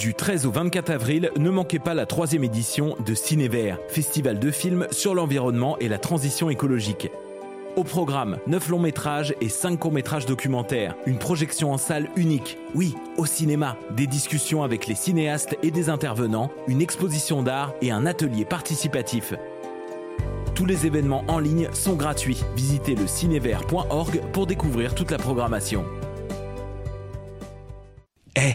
Du 13 au 24 avril, ne manquez pas la troisième édition de Cinévert, festival de films sur l'environnement et la transition écologique. Au programme, 9 longs métrages et 5 courts métrages documentaires. Une projection en salle unique. Oui, au cinéma. Des discussions avec les cinéastes et des intervenants, une exposition d'art et un atelier participatif. Tous les événements en ligne sont gratuits. Visitez le cinévert.org pour découvrir toute la programmation. Eh,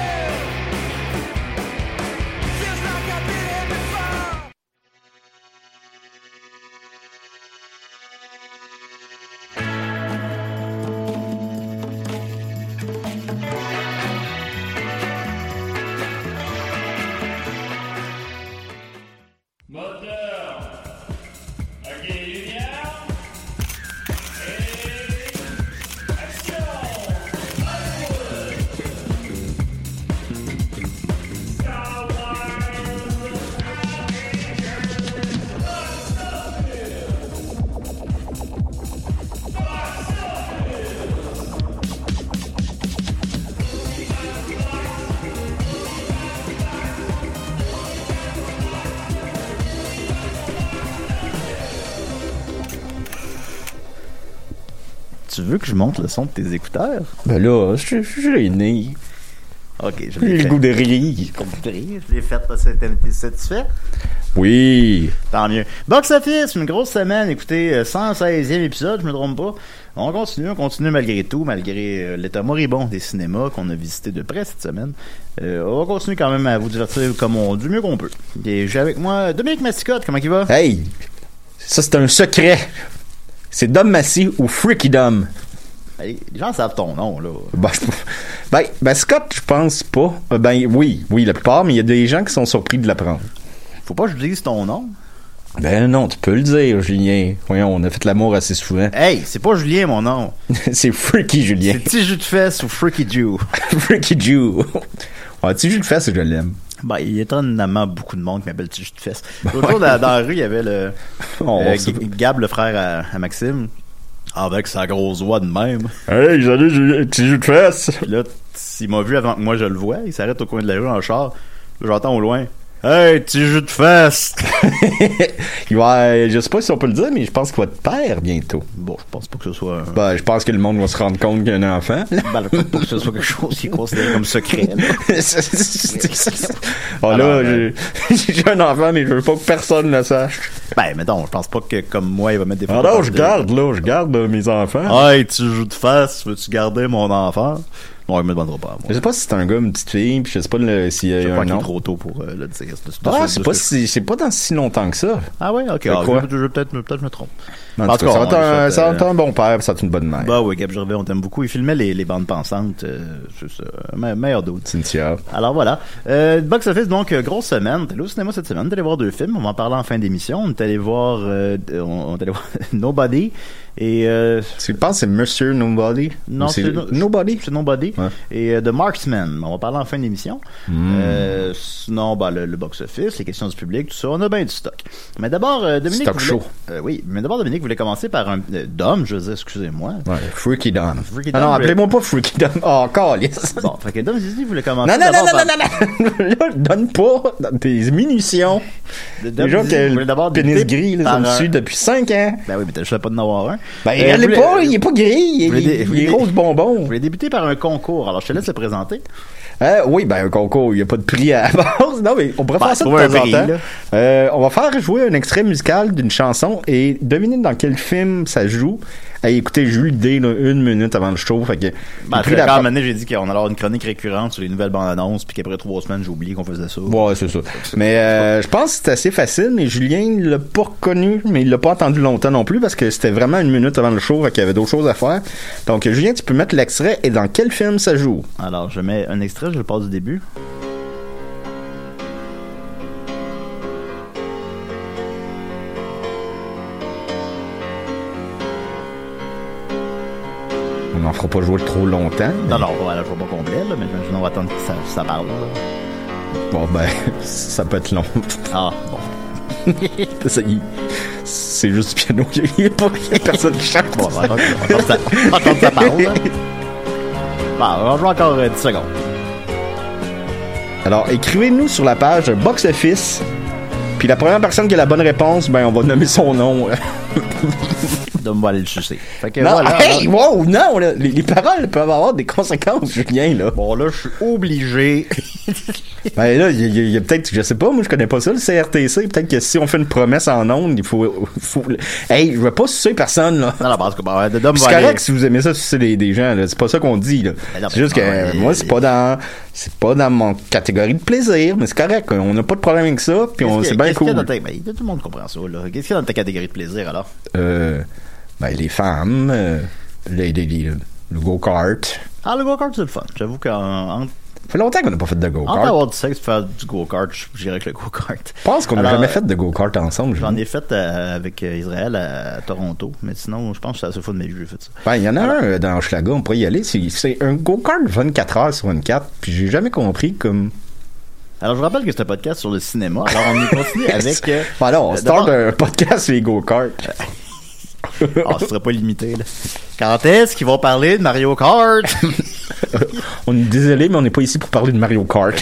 Veux que je monte le son de tes écouteurs? Ben là, je suis gêné. Ok, je J'ai le goût de rire. Je l'ai fait, parce que t'es satisfait? Oui. Tant mieux. Box Office, une grosse semaine. Écoutez, euh, 116e épisode, je me trompe pas. On continue, on continue malgré tout, malgré euh, l'état moribond des cinémas qu'on a visité de près cette semaine. Euh, on va continuer quand même à vous divertir comme on, du mieux qu'on peut. Et j'ai avec moi Dominique Massicotte, comment il va? Hey, ça c'est un secret. C'est Dom Massy ou Freaky Dom? Hey, les gens savent ton nom, là. Ben, ben, ben, Scott, je pense pas. Euh, Ben oui, oui, la plupart, mais il y a des gens qui sont surpris de l'apprendre. Faut pas que je dise ton nom. Ben non, tu peux le dire, Julien. Voyons, on a fait l'amour assez souvent. Hey, c'est pas Julien, mon nom. c'est Freaky Julien. C'est Petit Jus de Fesse ou Freaky Jew? Freaky Jew. Ouais, le fais, c'est que je l'aime. Ben, il y a étonnamment beaucoup de monde qui m'appelle Jus de Fesse. L'autre jour, dans, dans la rue, il y avait le, Oh, euh, Gab, le frère à, à Maxime. Avec sa grosse voix de même. Hey, salut, petit jus de fesses. Puis là, s'il m'a vu avant que moi je le vois, il s'arrête au coin de la rue en char. Là, J'entends au loin. Hey, petit jus de fesse! Il va, je sais pas si on peut le dire, mais je pense qu'il va te père bientôt. Bon, je pense pas que ce soit un... Ben, je pense que le monde va se rendre compte qu'il y a un enfant. Ben, pas que ce soit quelque chose qui est considéré comme secret. là. oh là, Alors, j'ai un enfant, mais je veux pas que personne le sache. Ben, mais non, je pense pas que comme moi, il va mettre des Ah photos. non, je garde, là, je garde euh, mes enfants. Hey, petit jus de fesse, veux-tu garder mon enfant? Non, il me demandera pas, moi. Je sais pas si c'est un gars, une petite fille, puis je sais pas s'il y a un nom. trop tôt pour euh, le dire. Ah, c'est pas si, c'est pas dans si longtemps que ça. Ah ouais, ok. Ah, crois. je, je- peut-être peut-être je me trompe. En En tout cas, ça va être on un, lui ça va souhaite, être un bon père, ça va être une bonne mère. Bah oui, Gab Gervais, on t'aime beaucoup. Il filmait les, les bandes pensantes. euh, c'est ça. Me- meilleur doute. Cynthia. Alors voilà. Euh, Box Office, donc, euh, grosse semaine. T'es allé au cinéma cette semaine. T'es allé voir deux films. On va en parler en fin d'émission. On est allé voir, euh, on, on est allé voir Nobody. Et, euh, que c'est Monsieur Nobody? non, c'est c'est no- Nobody? C'est Nobody. Ouais. Et euh, The Marksman. On va parler en fin d'émission. Hmm. Euh, sinon, bah, le, le box-office, les questions du public, tout ça. On a bien du stock. Mais d'abord, euh, Dominique. Stock voulait- show. Euh, oui. Mais d'abord, Dominique voulait commencer par un, Dom, je veux dire, excusez-moi. Ouais, Freaky Dom. Freaky Ah non, appelez-moi pas Freaky Dom. Oh, calice. Bon, fait que Dom Zizi voulait commencer Non, non, non, non, non, non, non, là, donne pas des munitions. Dom Déjà que le pénis gris, là, ça me suit depuis 5 ans. Ben oui, mais t'as juste pas d'en avoir un. Ben, Euh, elle est voulait- pas, il est pas gris, il, il- il est rose Je bonbon. voulais débuter par un concours, alors je te laisse le présenter. Euh, oui, ben, un concours, il n'y a pas de prix à la base. Non, mais on pourrait Ben, faire ça de temps en temps. Euh, on va faire jouer un extrait musical d'une chanson et deviner dans quel film ça joue. Hey, écoutez, j'ai eu l'idée, là, une minute avant le show, fait que... Ben, quand la- j'ai dit qu'on allait avoir une chronique récurrente sur les nouvelles bandes annonces, puis qu'après trois semaines, j'ai oublié qu'on faisait ça. Ouais, c'est ça. Mais euh, je pense que c'est assez facile, mais Julien il l'a pas reconnu, mais il l'a pas entendu longtemps non plus parce que c'était vraiment une minute avant le show, fait qu'il y avait d'autres choses à faire. Donc Julien, tu peux mettre l'extrait et dans quel film ça joue? Alors, je mets un extrait, je le passe du début. Fera pas jouer trop longtemps. Non, non, voilà, je vois pas complet, là, mais j'imagine on va attendre que ça, ça parle. là. Bon, ben, ça peut être long. Ah, bon. C'est juste du piano. Il n'y a pas personne qui chante. Bon, on va attendre on va attendre que ça, on va parle. là. Bon, on va jouer encore euh, 10 secondes. Alors, écrivez-nous sur la page Box Office. Puis la première personne qui a la bonne réponse, ben, on va nommer son nom. Aller le sucer. Fait que non, voilà. hey, là. wow, non, là, les, les paroles peuvent avoir des conséquences, Julien, là. Bon, là, je suis obligé. Ben là, il y a, y peut-être, je sais pas, moi je connais pas ça, le CRTC. Peut-être que si on fait une promesse en ondes, il faut. faut hey, je veux pas sucer personne, là. non, non, parce que, bon, ouais, Dom C'est correct si vous aimez ça, sucer des, des gens, là. C'est pas ça qu'on dit, là. Ben C'est juste que euh, moi, c'est pas dans. C'est pas dans mon catégorie de plaisir, mais c'est correct. On n'a pas de problème avec ça, puis on, c'est bien qu'est-ce qu'il y a cool. dans ta- ben, tout le monde comprend ça, là. Qu'est-ce qu'il y a dans ta catégorie de plaisir, alors? Euh, ben, les femmes, euh, les, les- les- le go-kart. Ah, le go-kart, c'est le fun. J'avoue qu'en Ça fait longtemps qu'on n'a pas fait de entre go-kart. avoir du sexe et faire du go-kart, je dirais que le go-kart. Je pense qu'on n'a jamais fait de go-kart ensemble. J'en ai fait euh, avec Israël à, à Toronto, mais sinon, je pense que c'est la seule fois de ma vie que j'ai fait ça. Ben, il y en a un dans Hochelaga, on pourrait y aller. C'est, c'est un go-kart 24 heures sur 24, puis j'ai jamais compris comme. Alors, je vous rappelle que c'est un podcast sur le cinéma. Alors, on y continue avec... Euh, Ben non, on euh, start un podcast sur les go-karts. Ah, ce serait pas limité, là. Quand est-ce qu'ils vont parler de Mario Kart? on est désolé, mais on n'est pas ici pour parler de Mario Kart.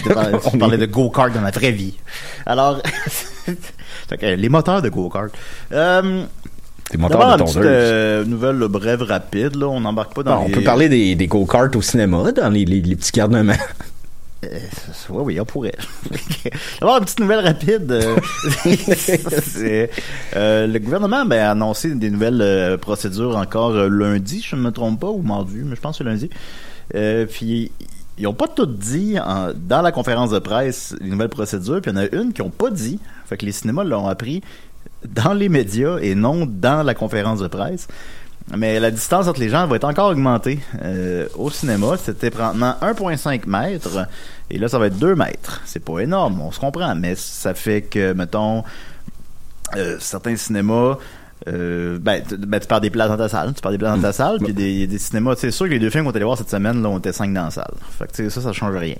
On parlait de go-kart dans la vraie vie. Alors, que, les moteurs de go-kart. Euh, Des moteurs de tondeuse. euh, nouvelle brève, rapide. Là. On n'embarque pas dans les... On peut parler des, des go-karts au cinéma, dans les, les, les petits garnements. Oui, oui, on pourrait. D'abord, une petite nouvelle rapide. euh, euh, le gouvernement ben, a annoncé des nouvelles euh, procédures encore euh, lundi, je ne me trompe pas, ou mardi, mais je pense que c'est lundi. Euh, puis, ils n'ont pas tout dit en- dans la conférence de presse, les nouvelles procédures, puis il y en a une qui n'ont pas dit. Fait que les cinémas l'ont appris dans les médias et non dans la conférence de presse. Mais la distance entre les gens va être encore augmentée. Euh, au cinéma, c'était présentement 1,5 mètres. Et là, ça va être 2 mètres. C'est pas énorme, on se comprend. Mais ça fait que, mettons, euh, certains cinémas... Euh, ben, tu, ben, tu perds des places dans ta salle, tu perds des places dans ta salle, puis des, des cinémas, c'est sûr que les deux films qu'on est allés voir cette semaine, là, on était 5 dans la salle. Fait que, ça, ça change rien.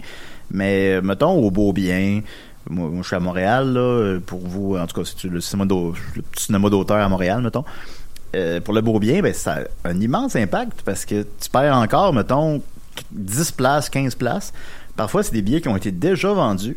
Mais, mettons, au Beau Bien, moi, moi, je suis à Montréal, là, pour vous, en tout cas, c'est le cinéma d'auteur à Montréal, mettons. Euh, pour le beau bien, ben, ça a un immense impact parce que tu perds encore, mettons, 10 places, 15 places. Parfois, c'est des billets qui ont été déjà vendus.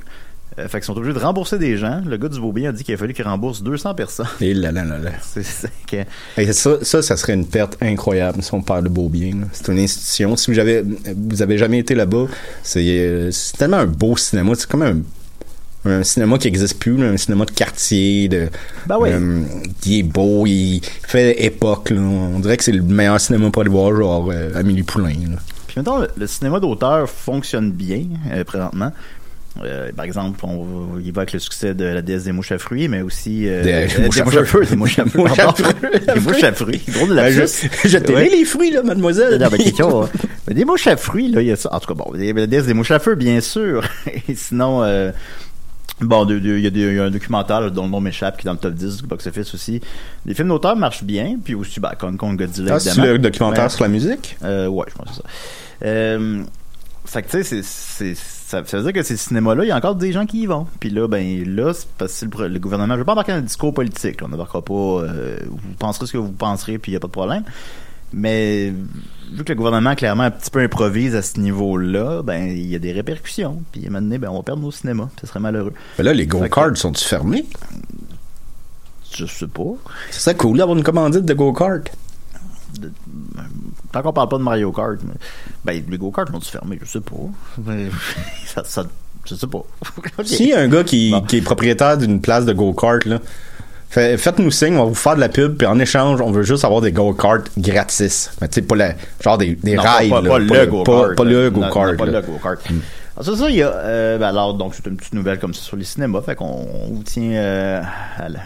Euh, fait qu'ils sont obligés de rembourser des gens. Le gars du beau bien a dit qu'il a fallu qu'il rembourse 200 personnes. Et là là là là. c'est que- ça, ça, ça serait une perte incroyable si on parle de beau bien. C'est une institution. Si vous avez, vous avez jamais été là-bas, c'est, euh, c'est tellement un beau cinéma. C'est comme un, un cinéma qui existe plus, là, un cinéma de quartier, de, Ben oui. euh, qui est beau, il fait époque. Là. On dirait que c'est le meilleur cinéma pour aller voir, genre euh, Amélie Poulain. là. Puis mettons, le, le cinéma d'auteur fonctionne bien euh, présentement. Euh, par exemple, on avec le succès de la déesse des mouches à fruits, mais aussi Des mouches à fruits, des mouches à fruits, des mouches à fruits. Gros de la Ben, je, je Ouais. les fruits, là, mademoiselle. Non, question, hein. Des mouches à fruits, là, il y a ça. En tout cas, bon, la déesse des mouches à feu, bien sûr. Et sinon, bon, il y, a y un documentaire dont le nom m'échappe qui est dans le top 10 du box-office aussi. Les films d'auteur marchent bien, puis aussi, ben, Kong Kong Godzilla, Ah, c'est le documentaire Mais- sur la musique? euh, ouais, je pense que c'est ça. Euh, fait que, tu sais, c'est- ça, ça veut dire que ces cinémas-là, il y a encore des gens qui y vont. Puis là, ben, là, c'est parce que le, gouvernement, je vais pas embarquer dans le discours politique, là. on n'embarquera pas, euh, vous penserez ce que vous penserez, puis il n'y a pas de problème. Mais, vu que le gouvernement, clairement, un petit peu improvise à ce niveau-là, ben, il y a des répercussions. Puis, à un moment donné, ben, on va perdre nos cinémas. Ça serait malheureux. Ben là, les go-karts sont-ils fermés? Je sais pas. Ce serait cool d'avoir une commandite de go-kart. Tant qu'on parle pas de Mario Kart, mais, ben, les go-karts vont se fermer, je sais pas. Mais, ça, ça, je sais pas. Ok. S'il y a un gars qui, Bon. qui est propriétaire d'une place de go-kart, là, faites-nous signe, on va vous faire de la pub, puis en échange, on veut juste avoir des go-karts gratis. Mais tu sais, pas la, genre des, des Non, rides. pas, pas le go-kart. pas le go-kart. Pas le go-kart. Alors, c'est ça, il y a, euh, ben alors, donc, c'est une petite nouvelle comme ça sur les cinémas. Fait qu'on on vous tient euh, à la-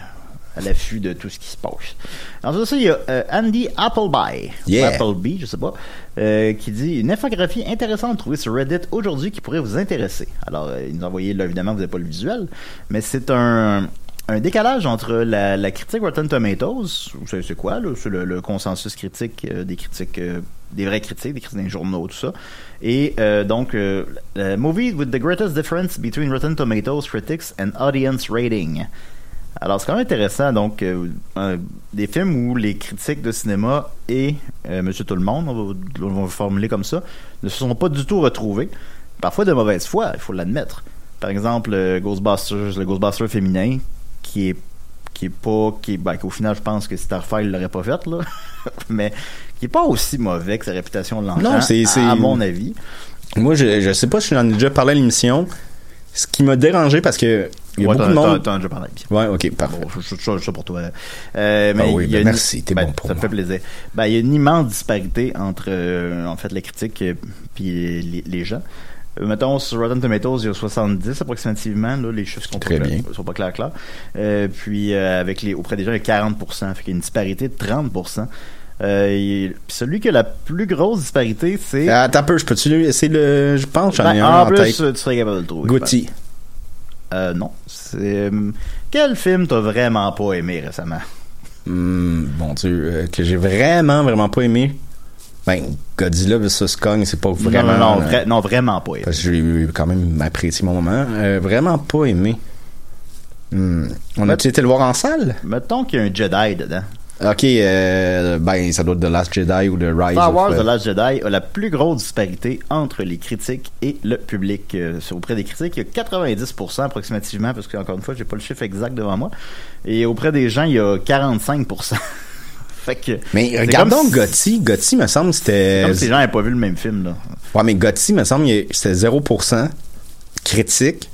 à l'affût de tout ce qui se passe. Alors, ça, il y a euh, Andy Appleby, Yeah. Appleby, je sais pas, qui dit une infographie intéressante trouvée sur Reddit aujourd'hui qui pourrait vous intéresser. Alors, il nous a envoyé, là, évidemment, vous n'avez pas le visuel, mais c'est un, un décalage entre la, la critique Rotten Tomatoes, c'est quoi, là? C'est le, le consensus critique euh, des critiques, euh, des vrais critiques, des critiques des journaux, tout ça. Et euh, donc, le movie with the greatest difference between Rotten Tomatoes critics and audience rating. Alors, c'est quand même intéressant. Donc, des films où les critiques de cinéma et Monsieur Tout le Monde, on va, le formuler comme ça, ne se sont pas du tout retrouvés. Parfois de mauvaise foi, il faut l'admettre. Par exemple, Ghostbusters, le Ghostbuster féminin, qui est qui est pas qui est, ben, qu'au final je pense que Starfire l'aurait pas fait là mais qui est pas aussi mauvais que sa réputation l'entend Non, c'est- à- mon avis Moi, je, je sais pas si j'en ai déjà parlé à l'émission. Ce qui m'a dérangé parce que il y a Ouais, beaucoup de monde. t'en as déjà parlé bien. Ouais, ok, parfait. Bon, je, je, je- pour toi. Euh, mais Ah oui, il y a ben une- merci, t'es ben, bon pour Ça me fait plaisir. Ben, il y a une immense disparité entre, euh, en fait, les critiques et puis les, les gens. Euh, mettons, sur Rotten Tomatoes, il y a 70 approximativement. Là, les chiffres sont, Très pas, bien. clairs- sont pas clairs, clairs. Euh, puis, euh, avec les, auprès des gens, il y a 40%. Fait qu'il y a une disparité de 30%. Euh, il- celui qui a la plus grosse disparité, c'est... Ah, Attends un peu, je peux-tu c'est le. Je pense j'en ai Ben, un en en plus, tête. tu serais capable de le trouver. Gauthier. Euh, non. C'est, quel film t'as vraiment pas aimé récemment? Hmm, bon Dieu, euh, que j'ai vraiment, vraiment pas aimé? Ben, Godzilla vs. Kong, c'est pas vraiment. non, non, non, euh, vra- non, vraiment pas aimé. Parce que j'ai quand même apprécié mon moment. Euh, vraiment pas aimé. Hmm. On a-tu été le voir en salle? Mettons qu'il y a un Jedi dedans. Ok, euh, ben, ça doit être The Last Jedi ou The Rise Star of, Wars euh, The Last Jedi a la plus grosse disparité entre les critiques et le public. Euh, auprès des critiques, il y a 90% approximativement, parce que encore une fois, j'ai pas le chiffre exact devant moi. Et auprès des gens, il y a 45%. Fait que. Mais regardons si- Gotti. Gotti, me semble, c'était. Comme si les gens n'avaient pas vu le même film, là. Ouais, mais Gotti, me semble, c'était 0% critique.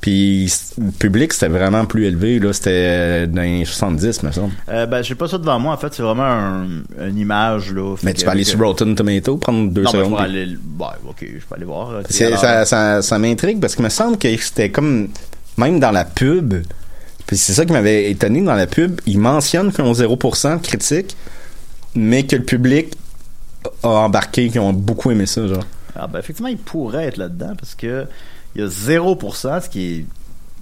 Puis le public, c'était vraiment plus élevé. Là, c'était euh, dans les 70, me semble. Euh, ben, j'ai pas ça devant moi, en fait, c'est vraiment un, une image, là. Mais que tu peux aller sur Rotten Tomato, prendre deux Non, ben, je secondes. vais aller. Bah, ok, je peux aller voir. ça, ça, ça m'intrigue parce qu'il me semble que c'était comme même dans la pub. Puis c'est ça qui m'avait étonné dans la pub. Ils mentionnent qu'ils ont 0% de critique, mais que le public a embarqué, qu'ils ont beaucoup aimé ça, genre. Ah, ben, effectivement, il pourrait être là-dedans parce que il y a 0%, ce qui est.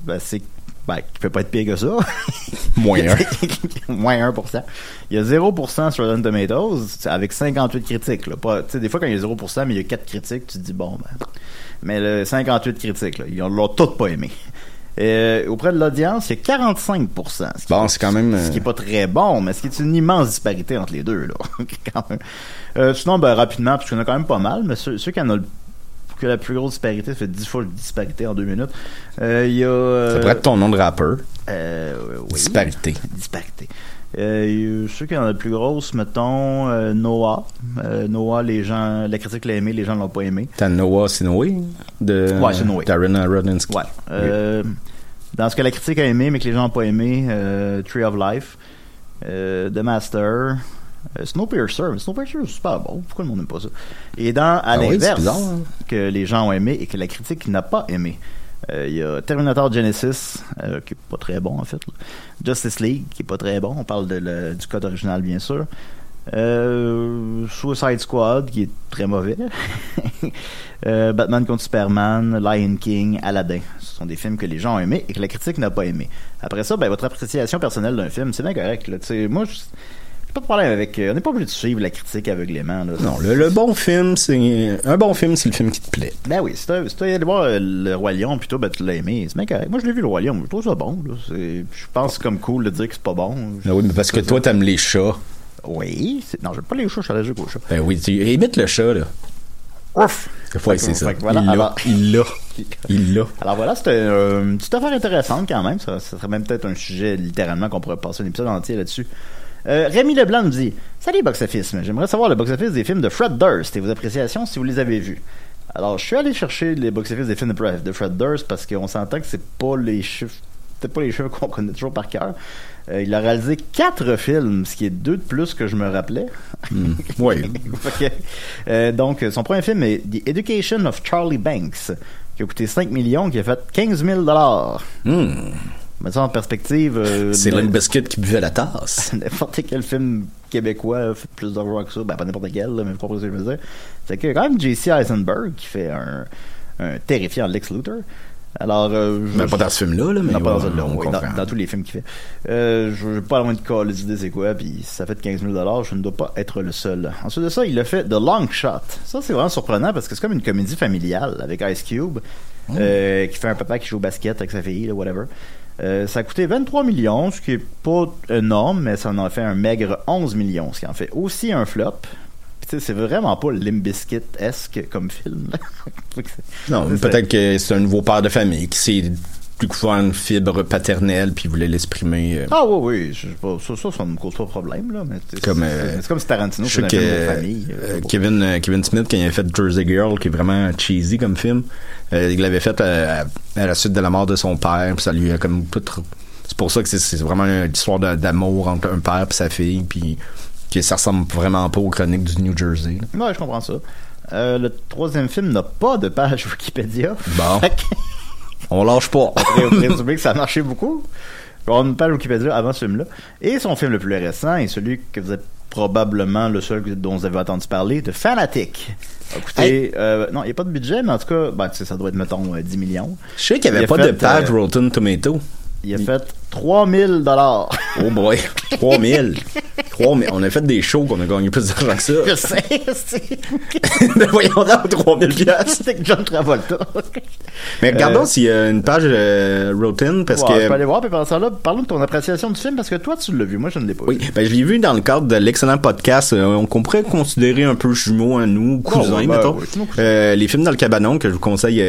Ben, c'est. Ben, qui peut pas être pire que ça. Moins un. Moins 1%. Il y a 0% sur Rotten Tomatoes avec 58 critiques. Là. Pas, des fois, quand il y a 0%, mais il y a 4 critiques, tu te dis, bon, ben. Mais le 58 critiques, là, ils l'ont toutes pas aimé. Euh, auprès de l'audience, il y a 45%. ce qui- Bon, c'est quand même. ce qui est euh, pas très bon, mais ce qui est une immense disparité entre les deux, là. quand même. Euh, sinon, ben, rapidement, parce qu'il y en a quand même pas mal, mais ceux, ceux qui en ont le que la plus grosse disparité, ça fait 10 fois de disparité en deux minutes. Euh, Il y a. euh, Ça pourrait être ton nom de rappeur. euh, oui. Disparité. Disparité. Euh, a ceux qui en ont la plus grosse, mettons, euh, Noah. Euh, Noah, les gens, la critique l'a aimé, les gens l'ont pas aimé. T'as Noah Sinoway de Ouais, Sinoway. Darren Aronofsky. Ouais. Euh, Dans ce que la critique a aimé, mais que les gens n'ont pas aimé, euh, Tree of Life, euh, The Master, euh, Snowpiercer. Mais Snowpiercer, c'est super bon. Pourquoi le monde n'aime pas ça? Et dans, à Ah l'inverse, hein? que les gens ont aimé et que la critique n'a pas aimé. Euh, Il y a Terminator Genesis, euh, qui est pas très bon en fait. Justice League, qui est pas très bon. On parle du code original, bien sûr. Euh, Suicide Squad, qui est très mauvais. Batman contre Superman, Lion King, Aladdin. Ce sont des films que les gens ont aimés et que la critique n'a pas aimé. Après ça, ben, votre appréciation personnelle d'un film, c'est bien correct. Moi, pas de problème avec. euh, on n'est pas obligé de suivre la critique aveuglément. Là. Non, le, le bon film, c'est. Un bon film, c'est le film qui te plaît. Ben oui, si t'as allé voir euh, Le Roi Lion, plutôt, ben tu l'as aimé. C'est correct. Moi, je l'ai vu, Le Roi Lion. Je trouve ça bon. Je pense que c'est comme cool de dire que c'est pas bon. Ah oui, mais parce que toi, t'aimes les chats. Oui. Non, j'aime pas les chats, je suis allergique aux chats. Ben oui, tu imite le chat, là. Ouf! C'est que- ça. voilà, il l'a. Il l'a. Il l'a. Alors voilà, c'était euh, une petite affaire intéressante quand même. Ça, ça serait même peut-être un sujet littéralement qu'on pourrait passer un épisode entier là-dessus. Euh, Rémi Leblanc nous dit Salut Box Office, j'aimerais savoir le box office des films de Fred Durst et vos appréciations si vous les avez vus. Alors, je suis allé chercher les box office des films de Fred Durst parce qu'on s'entend que c'est pas les chiffres, peut-être pas les chiffres qu'on connaît toujours par cœur. Euh, il a réalisé quatre films, ce qui est deux de plus que je me rappelais. Oui. Fait que, euh, donc, son premier film est The Education of Charlie Banks, qui a coûté 5 millions, qui a fait 15 000 dollars. Hmm. Mettre ça en perspective. euh, C'est Limp Biscuit qui buvait la tasse. N'importe quel film québécois fait plus d'argent que ça. Ben, pas n'importe quel, là, mais vous comprenez ce que je veux dire. C'est que quand même J.C. Eisenberg, qui fait un, un terrifiant Lex Luthor. Alors, euh, je- Mais pas dans ce film-là, là, mais non, pas dans ouais, on oui, dans, dans tous les films qu'il fait. Euh, je n'ai pas loin de coller l'idée c'est quoi, puis ça fait 15 000 je ne dois pas être le seul. Ensuite de ça, il a fait The Long Shot. Ça, c'est vraiment surprenant parce que c'est comme une comédie familiale avec Ice Cube, euh, qui fait un papa qui joue au basket avec sa fille, là, whatever. Euh, ça a coûté 23 millions, ce qui est pas énorme, mais ça en a fait un maigre 11 millions, ce qui en fait aussi un flop. Puis, tu sais, c'est vraiment pas Limbiskit-esque comme film. Non, peut-être que c'est un nouveau père de famille qui s'est découvert une fibre paternelle puis voulait l'exprimer. euh, Ah oui, oui, je ça, ça, ça me cause pas de problème, là, mais c'est Comme, euh, comme si Tarantino Je sais que un film de famille. euh, euh, Kevin, Kevin Smith, quand il a fait Jersey Girl, qui est vraiment cheesy comme film, il l'avait fait à, à la suite de la mort de son père, puis ça lui a comme tout. C'est pour ça que c'est- vraiment une histoire d'amour entre un père et sa fille, puis que ça ressemble vraiment pas aux chroniques du New Jersey. là. Ouais, je comprends ça. Le troisième film n'a pas de page Wikipédia. Bon. On lâche pas. on pourrait que ça a marché beaucoup. On une page Wikipédia avant ce film-là. Et son film le plus récent est celui que vous êtes probablement le seul dont vous avez entendu parler, de Fanatic. Écoutez, euh, non, il n'y a pas de budget, mais en tout cas, ben, ça doit être, mettons, euh, 10 millions. Je sais qu'il n'y Il avait pas fait, de page euh, Rotten Tomato. Il a fait 3000 dollars. Oh boy, 3000. 3000. On a fait des shows qu'on a gagné plus d'argent que ça. Je sais, c'est... Mais voyons donc, 3000 piastres. C'était que John Travolta. Mais regardons Euh, s'il y a une page euh, Rotten, parce Ouais, Je peux que... aller voir, puis pendant ça là, parlons de ton appréciation du film, parce que toi, tu l'as vu, moi, je ne l'ai pas Oui, vu. ben je l'ai vu dans le cadre de l'excellent podcast euh, qu'on pourrait considérer un peu jumeaux à nous, cousins, ouais, ben, mettons. ouais, cousins. Euh, les films dans le cabanon que je vous conseille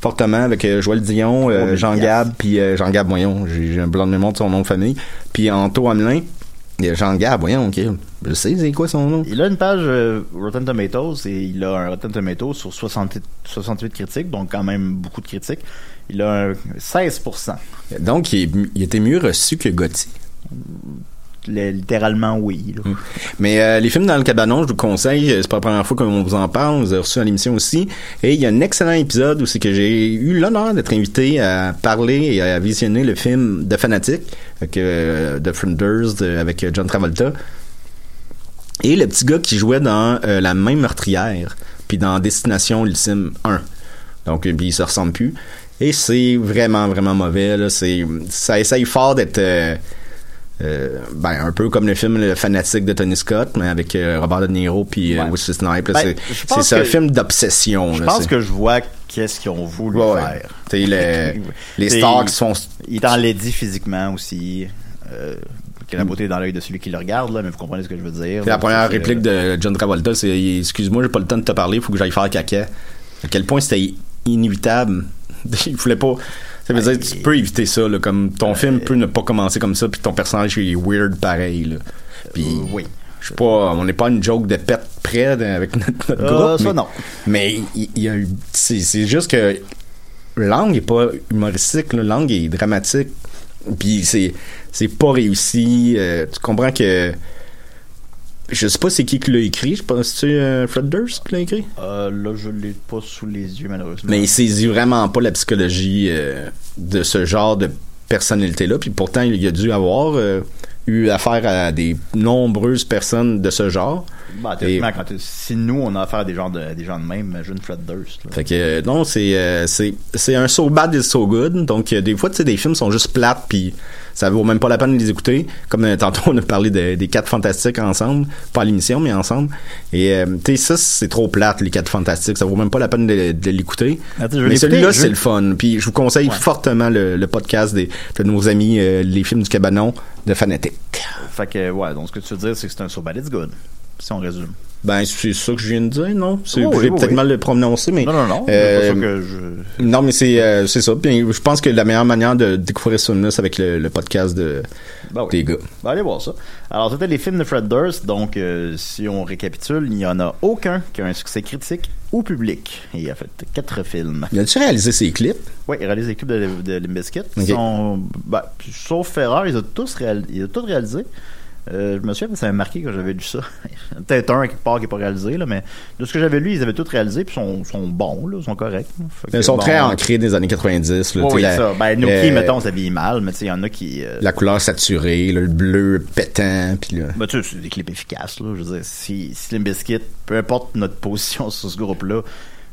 fortement avec Joël Dion, Oh, Jean. Gab, puis Jean Gab, voyons, j'ai j'ai un blanc de mémoire de son nom de famille, puis Anto Hamelin, il y a Jean Gab, voyons, ok, je sais c'est quoi son nom? Il a une page euh, Rotten Tomatoes et il a un Rotten Tomatoes sur 68, 68 critiques, donc quand même beaucoup de critiques. Il a un 16%. Donc il, il était mieux reçu que Gotti. Le- littéralement, oui. là. Mais euh, les films dans le cabanon, je vous conseille, euh, c'est pas la première fois qu'on vous en parle, vous a reçu à l'émission aussi. Et il y a un excellent épisode où c'est que j'ai eu l'honneur d'être invité à parler et à visionner le film The Fanatic avec euh, The Frienders de- avec John Travolta. Et le petit gars qui jouait dans euh, La Main meurtrière, puis dans Destination Ultime 1. Donc, euh, il se ressemble plus. Et c'est vraiment, vraiment mauvais. C'est, ça essaye fort d'être... euh, ben, un peu comme le film Le Fanatique de Tony Scott, mais avec euh, Robert De Niro puis euh, Ouais. Wesley Snipes. Ben, c'est, un film d'obsession. Je pense que je vois qu'est-ce qu'ils ont voulu Ouais, faire. T'sais, les stars il- qui sont... Il est enlaidi physiquement aussi. Euh, que la beauté est dans l'œil de celui qui le regarde, là, mais vous comprenez ce que je veux dire. La première réplique de John Travolta, c'est Excuse-moi, j'ai pas le temps de te parler, faut que j'aille faire caca. À quel point c'était inévitable. Il voulait pas. Ça veut dire que tu peux éviter ça, là, comme ton film peut ne pas commencer comme ça, puis ton personnage est weird pareil. Là. Puis, Euh, oui. je sais pas, on n'est pas une joke de pète près de- avec notre, notre Euh, groupe. ça, mais, non. Mais il, il y a eu. C'est juste que l'angle est pas humoristique, là, l'angle est dramatique. Puis c'est c'est pas réussi. euh, tu comprends que. Je sais pas c'est qui qui l'a écrit. Je pense que c'est euh, Fred Durst qui l'a écrit? Euh, là, je l'ai pas sous les yeux, malheureusement. Mais il saisit vraiment pas la psychologie euh, de ce genre de personnalité-là. Puis pourtant, il a dû avoir eu affaire à des nombreuses personnes de ce genre. Bah, théoriquement, quand si nous, on a affaire à des gens de, des gens de même, imagine Fred Durst. là. Fait que non, c'est c'est c'est un so bad is so good. Donc des fois, tu sais, des films sont juste plates puis ça vaut même pas la peine de les écouter. Comme euh, tantôt on a parlé de- des quatre fantastiques ensemble, pas à l'émission mais ensemble. Et euh, tu sais ça c'est trop plate les quatre fantastiques, ça vaut même pas la peine de, de l'écouter. Mais celui-là je- c'est le fun. Puis je vous conseille fortement le, le podcast des, de nos amis euh, les films du cabanon de Fanatic. Fait que, ouais, donc ce que tu veux dire, c'est que c'est un so bad it's good. Si on résume. Ben c'est ça que je viens de dire, non? C'est Oui, j'ai oui, peut-être oui. mal le prononcé mais Non, non, non. euh, c'est pas ça que je. Non, mais c'est euh, c'est ça. Puis je pense que la meilleure manière de découvrir c'est avec le, le podcast de, Ben oui. des gars. Ben, allez voir ça. Alors, c'était les films de Fred Durst. Donc, euh, si on récapitule, il n'y en a aucun qui a un succès critique ou public. Et il a fait quatre films. Il a-tu réalisé ses clips? Oui, il réalise les clips de, de Ok. sont- ben, sauf Ferrer, ils ont tous, réal- ils ont tous réalisé. Euh, je me souviens, ça m'a marqué quand j'avais lu ça. Peut-être un quelque part qui n'est pas réalisé, là, mais de ce que j'avais lu, ils avaient tous réalisé, puis sont, sont bons, là, sont corrects. Ils sont bon. très ancrés des années 90. Là, oui, la, ça. Ben, Noki, euh, mettons, s'habille mal, mais tu sais, il y en a qui. euh, la couleur saturée, le bleu pétant, puis là. Ben, tu sais, c'est des clips efficaces, là. Je veux dire, si, Limp Bizkit, peu importe notre position sur ce groupe-là,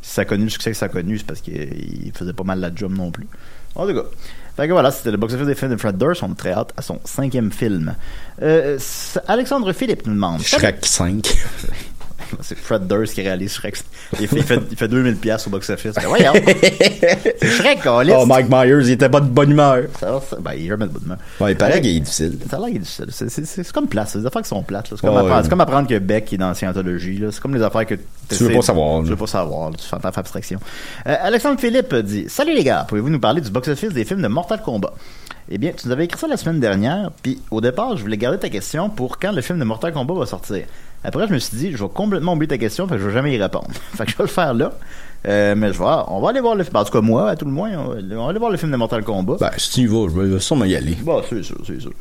si ça a connu le succès que ça a connu, c'est parce qu'il il faisait pas mal la job non plus. En tout cas. Fait que voilà, c'était le box-office des films de Fred Durst. On a très hâte à son cinquième film. Euh, Alexandre Philippe nous demande. Shrek 5. C'est Fred Durst qui réalise Shrek. Il fait, il fait, il fait 2000 pièces au box-office. Ben, Voyons. c'est Shrek, on Oh, Mike Myers, il était pas de bonne humeur. Ça ça- ben, il est jamais de bonne humeur. Ouais, il paraît qu'il est difficile. Ça a l'air qu'il est difficile. C'est- comme plate. C'est des affaires qui sont plates. C'est comme, apprendre- ouais. c'est comme apprendre que Beck est dans la scientologie. C'est comme les affaires que Tu veux pas savoir, Tu veux pas savoir. Tu fais fais abstraction. Euh, Alexandre Philippe dit Salut les gars, pouvez-vous nous parler du box-office des films de Mortal Kombat Eh bien, tu nous avais écrit ça la semaine dernière. Puis au départ, je voulais garder ta question pour quand le film de Mortal Kombat va sortir. Après, je me suis dit, je vais complètement oublier ta question, fait que je vais jamais y répondre. fait que je vais le faire là. Euh, mais je vais, on va aller voir le film. En tout cas, moi, à tout le moins, on va, on va aller voir le film de Mortal Kombat. Ben, si tu y vas, je vais sûrement y aller. Bon, c'est sûr, c'est sûr.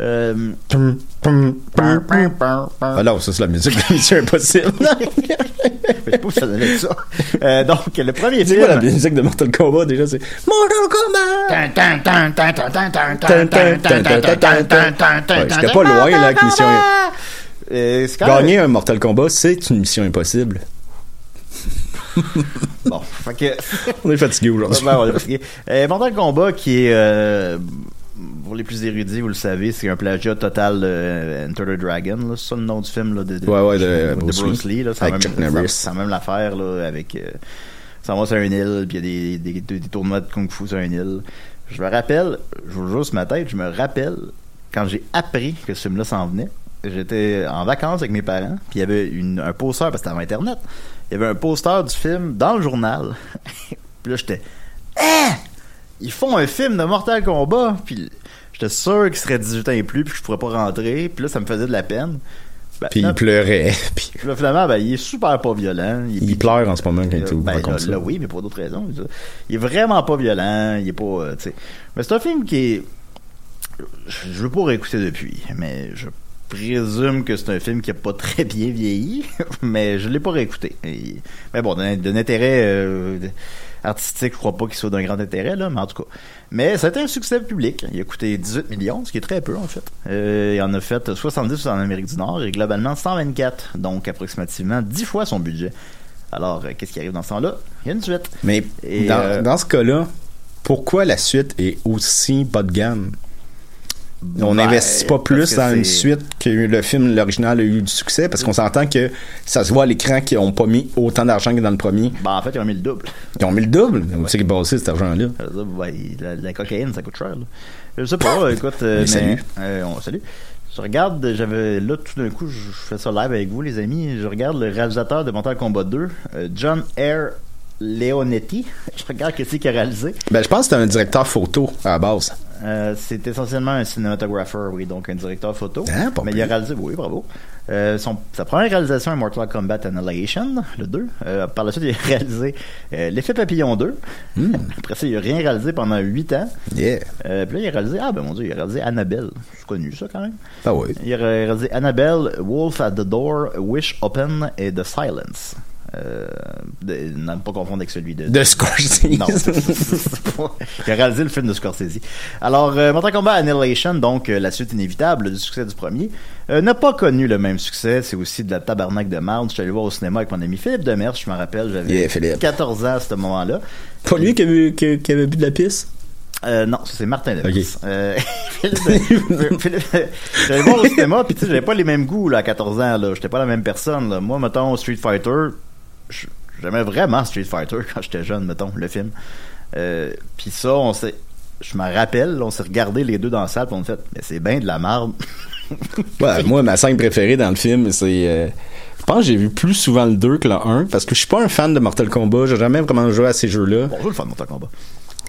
Euh, Ah non, ça c'est la musique de Mission Impossible. je sais pas où ça donnait ça. Euh, donc, le premier C'est film. quoi la musique de Mortal Kombat déjà? C'est Mortal Kombat! J'étais pas loin là avec Mission Euh, c'est quand même- Gagner un Mortal Kombat, c'est une mission impossible. Bon, fait que. On est fatigué aujourd'hui. Ben, on est fatigué. Euh, Mortal Kombat, qui est. euh, pour les plus érudits, vous le savez, c'est un plagiat total de Enter the Dragon. C'est ça le nom du film là, de, de- Ouais, ouais, de de Bruce Bruce, Lee. Là. C'est Avec même- la même l'affaire là, avec. Euh, ça va sur une île, puis il y a des, des, des- des tournois de Kung Fu sur une île. Je me rappelle, je vous jure sur ma tête, je me rappelle quand j'ai appris que ce film-là s'en venait. J'étais en vacances avec mes parents, puis il y avait une, un poster, parce que c'était avant Internet. Il y avait un poster du film dans le journal. puis là, j'étais. Hein? Ils font un film de Mortal Kombat, puis j'étais sûr qu'il serait 18 ans et plus, puis que je pourrais pas rentrer, puis là, ça me faisait de la peine. Ben, Puis il pleurait. Puis là, finalement, ben, il est super pas violent. il pleure en ce moment quand euh, tu ben, racontes là, ça. là, oui, mais pour d'autres raisons. Il est vraiment pas violent. Il est pas. euh. Mais c'est un film qui est. Je je veux pas réécouter depuis, mais je présume que c'est un film qui a pas très bien vieilli, mais je l'ai pas réécouté. Et- mais bon, d'un intérêt euh, artistique, je crois pas qu'il soit d'un grand intérêt, là, mais en tout cas. Mais ça a été un succès public. Il a coûté 18 millions, ce qui est très peu, en fait. Euh, il en a fait 70 en Amérique du Nord et globalement 124, donc approximativement 10 fois son budget. Alors, euh, qu'est-ce qui arrive dans ce temps-là? Il y a une suite. Mais Et, dans, dans ce cas-là, pourquoi la suite est aussi bas de gamme? On Ben, n'investit pas plus dans une suite que le film, l'original, a eu du succès parce qu'on s'entend que ça se voit à l'écran qu'ils n'ont pas mis autant d'argent que dans le premier. Ben, en fait, ils ont mis le double. Ils ont mis le double? C'est qui est passé cet argent-là? Ben, la, la cocaïne, ça coûte cher. Là. Je sais pas, écoute. euh, Mais salut. euh, on, salut. Je regarde, j'avais là tout d'un coup, je fais ça live avec vous, les amis. Je regarde le réalisateur de Mortal Kombat 2, euh, John R. Leonetti. Je regarde qu'est-ce qu'il a réalisé. Ben, je pense que c'est un directeur photo à la base. Euh, c'est essentiellement un cinématographeur, oui, donc un directeur photo. Ah, pas Mais il a réalisé, oui, bravo. Euh, son, sa première réalisation est Mortal Kombat Annihilation, le 2. Euh, par la suite, il a réalisé L'effet papillon 2. Hmm. Après ça, il a rien réalisé pendant 8 ans. Yeah. Puis là, il a réalisé, ah ben mon dieu, il a réalisé Annabelle. C'est connu ça quand même. Ah oui. Il a réalisé Annabelle, Wolf at the Door, Wish Open et The Silence. Euh, non, pas confondre avec celui de... De Scorsese. Non. il a réalisé le film de Scorsese. Alors, euh, Mortal Kombat Annihilation, donc euh, la suite inévitable du succès du premier, euh, n'a pas connu le même succès. C'est aussi de la tabarnak de marde. Je suis allé voir au cinéma avec mon ami Philippe Demers, je me rappelle, j'avais Yeah, Philippe. 14 ans à ce moment-là. Pas lui qui avait, qui, qui avait bu de la pisse? Euh, non, c'est Martin Demers. Ok. Euh, j'allais voir au cinéma, puis tu sais, j'avais pas les mêmes goûts là, à 14 ans. là. J'étais pas la même personne. Là. Moi, mettons, Street Fighter, j'aimais vraiment Street Fighter quand j'étais jeune, mettons, le film. Euh, puis ça, on s'est... Je me rappelle, on s'est regardé les deux dans la salle, puis on a fait, mais c'est bien de la merde. Ouais, moi, ma scène préférée dans le film, c'est. euh, je pense que j'ai vu plus souvent le 2 que le 1 parce que je suis pas un fan de Mortal Kombat. J'ai jamais vraiment joué à ces jeux-là. Bon, je le faire, Mortal Kombat.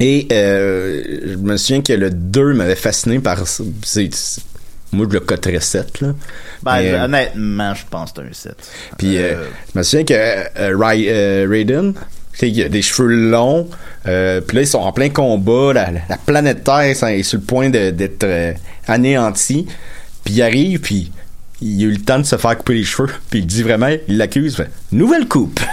Et euh, je me souviens que le 2 m'avait fasciné par. c'est- moi, je le coterais 7, là. Ben, Mais, euh, honnêtement, je pense que c'est un 7. Puis euh, je me souviens que euh, Ray- euh, Raiden, tu sais, il a des cheveux longs, euh, puis là ils sont en plein combat, la, la- la planète Terre ça, est sur le point d'être euh, anéantie, puis il arrive, puis il a eu le temps de se faire couper les cheveux, puis il dit vraiment, il l'accuse, fait, nouvelle coupe.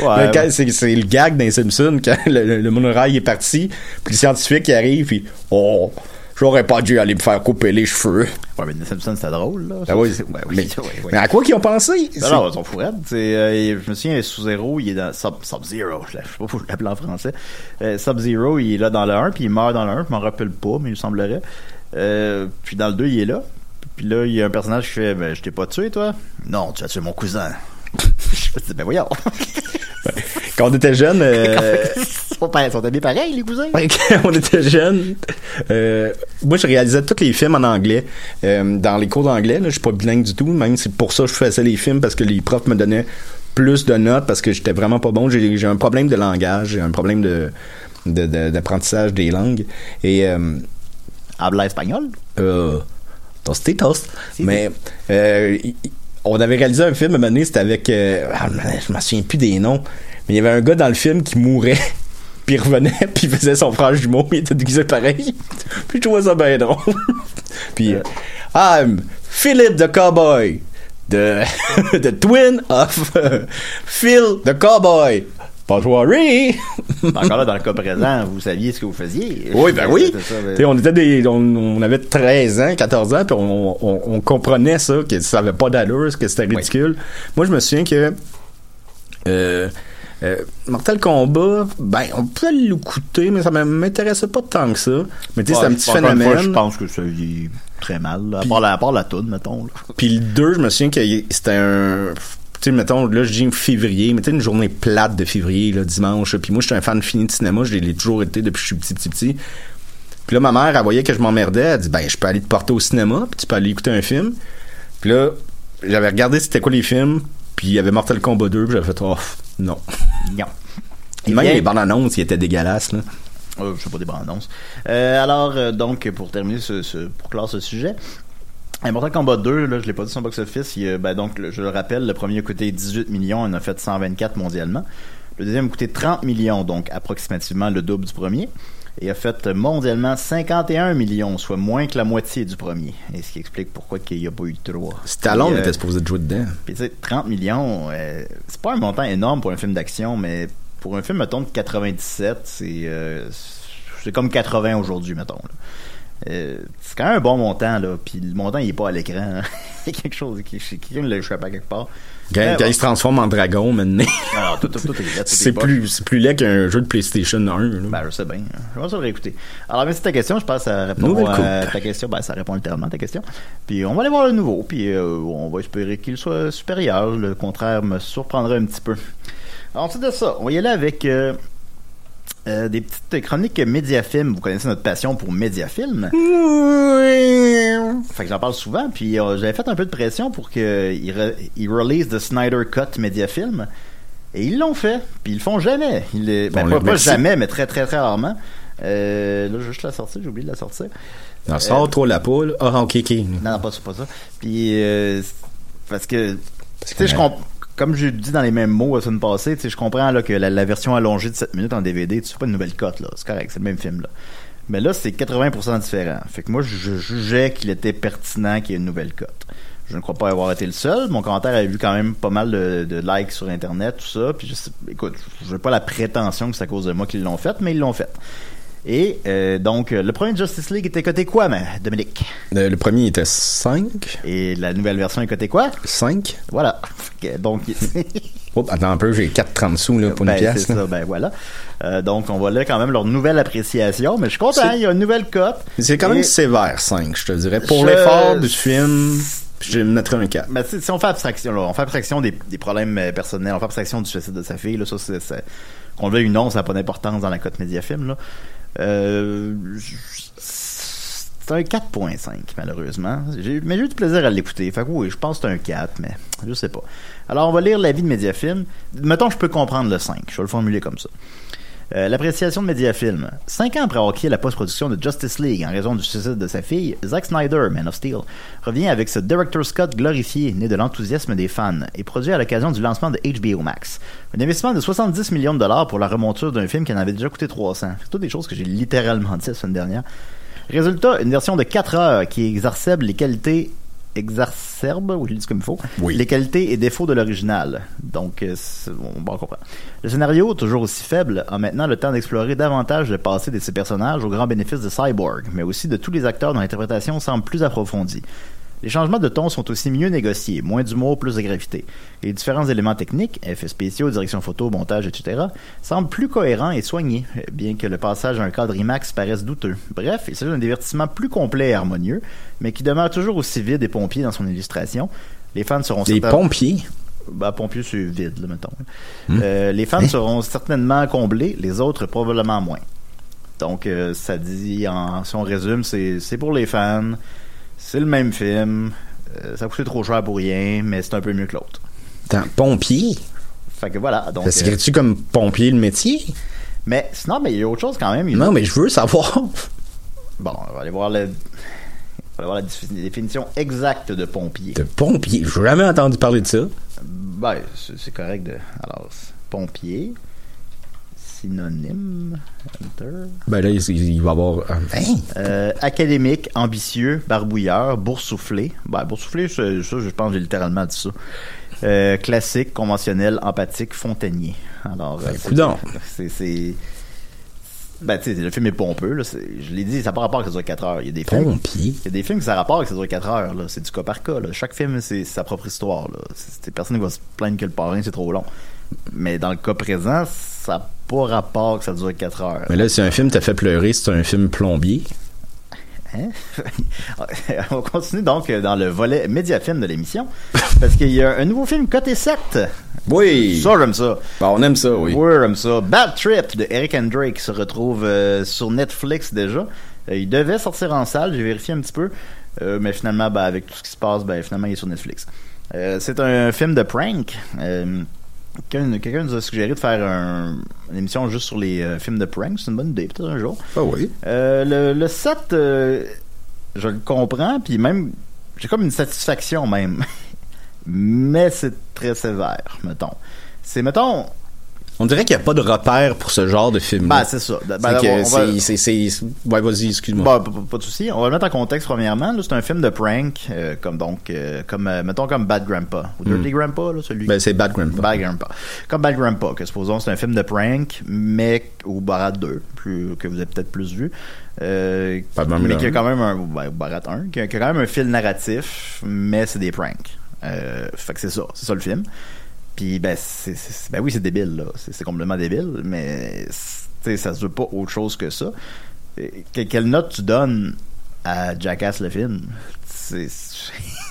Ouais, c'est, c'est le gag dans les Simpsons quand le, le- le monorail est parti, puis le scientifique il arrive, puis oh, j'aurais pas dû aller me faire couper les cheveux. Ouais, mais The Simpsons, c'était drôle, là. Ah oui, Ouais, oui, mais, ouais, ouais. mais à quoi qu'ils ont pensé? Non, non, ils sont euh, je me souviens, Sub-Zero, il est dans Sub- Sub-Zero, je ne sais pas pourquoi je l'appelle en français. Euh, Sub-Zero, il est là dans le 1, puis il meurt dans le 1, je m'en rappelle pas, mais il semblerait. Euh, puis dans le 2, il est là. Puis là, il y a un personnage qui fait ben, Je t'ai pas tué, toi Non, tu as tué mon cousin. je me dis Ben voyons. Quand on était jeune, euh, ils sont, habillés pareil, les cousins? Quand on était jeune, euh, moi je réalisais tous les films en anglais. Euh, dans les cours d'anglais, je suis pas bilingue du tout, même c'est pour ça que je faisais les films parce que les profs me donnaient plus de notes parce que j'étais vraiment pas bon. J'ai un problème de langage, j'ai un problème de de- de- d'apprentissage des langues et euh, Habla espagnol? euh, tostitos. Si, Mais euh, y- on avait réalisé un film à un moment donné, c'était avec euh, ah, je me souviens plus des noms, mais il y avait un gars dans le film qui mourait. Puis il revenait, puis il faisait son frère jumeau, il était déguisé pareil. puis je trouvais ça bien drôle. puis, euh, I'm Philip the Cowboy, the, the twin of euh, Phil the Cowboy. Pas worry! Encore là, dans le cas présent, vous saviez ce que vous faisiez. Oui, ben oui. Ça, ben- on était des, on, on avait 13 ans, 14 ans, puis on, on, on comprenait ça, que ça avait pas d'allure, que c'était ridicule. Moi, je me souviens que euh, euh, Mortal Kombat, ben, on peut l'écouter, mais ça m'intéressait pas tant que ça. Mais tu sais, c'est un petit une fois, phénomène. je pense que ça vieillit très mal. là. À part la, à part la toune, mettons. Puis le 2, je me souviens que y- c'était un. Tu sais, mettons, là, je dis février, mais tu une journée plate de février, là, dimanche. Puis moi, je suis un fan fini de cinéma, je l'ai toujours été depuis que je suis petit, petit, petit. Puis là, ma mère, elle voyait que je m'emmerdais, elle dit, ben, je peux aller te porter au cinéma, puis tu peux aller écouter un film. Puis là, j'avais regardé c'était quoi les films, puis il y avait Mortal Kombat 2, puis j'avais fait, oh, non. Non. Et même bien- les bandes annonces, ils étaient dégueulasses, là. Euh, je sais pas des bandes annonces. Euh, alors, euh, donc, pour terminer ce, ce- pour clore ce sujet, euh, Mortal Kombat 2, là, je l'ai pas dit sur box-office, ben, donc, je le rappelle, le premier a coûté 18 millions, il en a fait 124 mondialement. Le deuxième a coûté 30 millions, donc approximativement le double du premier. Et a fait mondialement 51 millions, soit moins que la moitié du premier. Et ce qui explique pourquoi il n'y a pas eu de 3. Stallone euh, était supposé de jouer dedans. Puis tu sais, 30 millions, euh, c'est pas un montant énorme pour un film d'action, mais pour un film, mettons, de 97, c'est euh, c'est comme 80 aujourd'hui, mettons. là. Euh, c'est quand même un bon montant, là. Puis le montant, il est pas à l'écran. hein. il y a quelque chose qui... Quelqu'un l'a échappé à quelque part. Quand, Euh, quand il se transforme en dragon, maintenant, Alors, tout, tout, tout c'est plus, c'est plus laid qu'un jeu de PlayStation 1, là. Ben, je sais bien. Je vais ça le réécouter. Alors, merci de ta question. Je pense que ça répond Nouvelle à ta question. Ben, ça répond littéralement à ta question. Puis, on va aller voir le nouveau. Puis, euh, on va espérer qu'il soit supérieur. Le contraire me surprendrait un petit peu. Alors, ensuite de ça, on va y aller avec euh, euh, des petites chroniques Mediafilm. Vous connaissez notre passion pour Mediafilm? Fait que j'en parle souvent. Puis, euh, j'avais fait un peu de pression pour qu'ils re ils release the Snyder Cut Mediafilm. Et ils l'ont fait. Puis ils le font jamais. Ils le- ben, pas, jamais, mais très, très, très rarement. Euh, là, je vais juste la sortir. J'ai oublié de la sortir. Non, sors trop la poule. Ah, ok, ok. Non, non, pas, ça, pas ça. Puis, euh, parce que, tu sais, je qu'on a- comp- comme je dis dans les mêmes mots la semaine passée, je comprends là, que la, version allongée de 7 minutes en DVD, tu pas une nouvelle cote, là. C'est correct, c'est le même film, là. Mais là, c'est 80% différent. Fait que moi, je jugeais qu'il était pertinent qu'il y ait une nouvelle cote. Je ne crois pas avoir été le seul. Mon commentaire a vu quand même pas mal de, likes sur Internet, tout ça. Puis, je écoute, je n'ai pas la prétention que c'est à cause de moi qu'ils l'ont fait, mais ils l'ont fait. Et euh, donc, euh, le premier Justice League était coté quoi, mais, Dominique? Le, le premier était 5. Et la nouvelle version est côté quoi? 5. Voilà. Donc, Oups, attends un peu, j'ai 4,30 sous là, pour ben, une pièce. c'est ça, ben voilà. Euh, donc, on va là quand même leur nouvelle appréciation, mais je suis content, il y a une nouvelle cote. C'est quand même sévère, 5, je te dirais. Pour Je- l'effort du film, je mettrais un 4. Mais sais, si on fait abstraction, là, on fait abstraction des, des problèmes euh, personnels, on fait abstraction du suicide de sa fille, là, ça, c'est, c'est- qu'on le veuille ou non, ça n'a pas d'importance dans la cote médiafilm, là. Euh, c'est un 4.5, malheureusement. Mais j'ai eu du plaisir à l'écouter. Fait oui, je pense que c'est un 4, mais je sais pas. Alors, on va lire l'avis de Mediafilm. Mettons, je peux comprendre le 5. Je vais le formuler comme ça. Euh, L'appréciation de Mediafilm. Cinq ans après avoir quitté la post-production de Justice League en raison du suicide de sa fille, Zack Snyder, Man of Steel, revient avec ce Director Scott glorifié, né de l'enthousiasme des fans, et produit à l'occasion du lancement de HBO Max. Un investissement de 70 millions de dollars pour la remonture d'un film qui en avait déjà coûté 300. C'est toutes des choses que j'ai littéralement dit la semaine dernière. Résultat, une version de 4 heures qui exacerbe les qualités exacerbe, ou je le dis comme il faut, Oui. les qualités et défauts de l'original. Donc, euh, on va comprendre. Le scénario, toujours aussi faible, a maintenant le temps d'explorer davantage le passé de ses personnages au grand bénéfice de Cyborg, mais aussi de tous les acteurs dont l'interprétation semble plus approfondie. Les changements de ton sont aussi mieux négociés, moins d'humour, plus de gravité. Les différents éléments techniques, effets spéciaux, direction photo, montage, etc., semblent plus cohérents et soignés, bien que le passage à un cadre IMAX paraisse douteux. Bref, il s'agit d'un divertissement plus complet et harmonieux, mais qui demeure toujours aussi vide et pompier dans son illustration. Les fans seront Des certains- pompiers? bah, pompier, c'est vide, là, mettons. Euh, les fans seront certainement comblés, les autres probablement moins. Donc, euh, ça dit, en, si on résume, c'est pour les fans, c'est le même film, euh, ça coûtait trop cher pour rien, mais c'est un peu mieux que l'autre. Pompier. Fait que voilà. Donc, Ça euh, s'écrit-tu comme pompier le métier? mais sinon, mais il y a autre chose quand même. A- Non, mais je veux savoir. Bon, on va aller voir le. On va aller voir la défi- définition exacte de pompier. De pompier. J'ai jamais entendu parler de ça. Ben, c'est correct de. Alors, pompier. Synonyme. Enter. Ben là, il, il va y avoir. un- Hein? Euh, académique, ambitieux, barbouilleur, boursouflé. Ben, boursouflé, ça, ça, je pense que j'ai littéralement dit ça. Euh, classique, conventionnel, empathique, fontainier. Alors, euh, Ben, c'est- coudonc. c'est, ben, tu sais, le film est pompeux, là. Je l'ai dit, ça n'a pas rapport que ça dure 4 heures. Il y a des films. Pompier. Il y a des films qui ça rapport que ça dure 4 heures, là. C'est du cas par cas, là. Chaque film, c'est sa propre histoire, là. C'est, personne ne va se plaindre que le parrain, c'est trop long. Mais dans le cas présent, ça n'a pas rapport que ça dure 4 heures. Mais là, si un film t'a fait pleurer, c'est un film plombier. Hein? On continue donc dans le volet médiafilm de l'émission parce qu'il y a un nouveau film côté 7. Oui. Ça, j'aime ça. Ben, on aime ça, oui. Oui, j'aime ça. Bad Trip de Eric and Drake se retrouve euh, sur Netflix déjà. Euh, il devait sortir en salle, j'ai vérifié un petit peu. Euh, mais finalement, ben, avec tout ce qui se passe, ben, finalement, il est sur Netflix. C'est un film de prank. Quelqu'un nous a suggéré de faire un- une émission juste sur les euh, films de prank. C'est une bonne idée, peut-être un jour. Ah oui. Euh, le, le set, euh, je le comprends, puis même, j'ai comme une satisfaction même. Mais c'est très sévère, mettons. C'est, mettons, On dirait qu'il n'y a pas de repère pour ce genre de film. ben, c'est ça. Ben, c'est va- Ouais, vas-y, excuse-moi. Bon, pas, de souci. On va le mettre en contexte premièrement. C'est un film de prank, euh, comme donc, euh, comme euh, mettons comme Bad Grandpa ou Dirty Grandpa, là, celui. Ben, c'est Bad Grandpa. Bad Grandpa. Comme Bad Grandpa, que supposons c'est un film de prank, mais ou Barat 2, plus que vous avez peut-être plus vu. Euh, Pas mais qui a hein. quand même un ben, Barat 1, qui a, qui a quand même un fil narratif, mais c'est des pranks. Euh, fait que c'est ça, c'est ça le film. Puis ben c'est c'est- ben oui, c'est débile là, c'est c'est complètement débile, mais ça se veut pas autre chose que ça. Que- quelle note tu donnes à Jackass le film? C'est-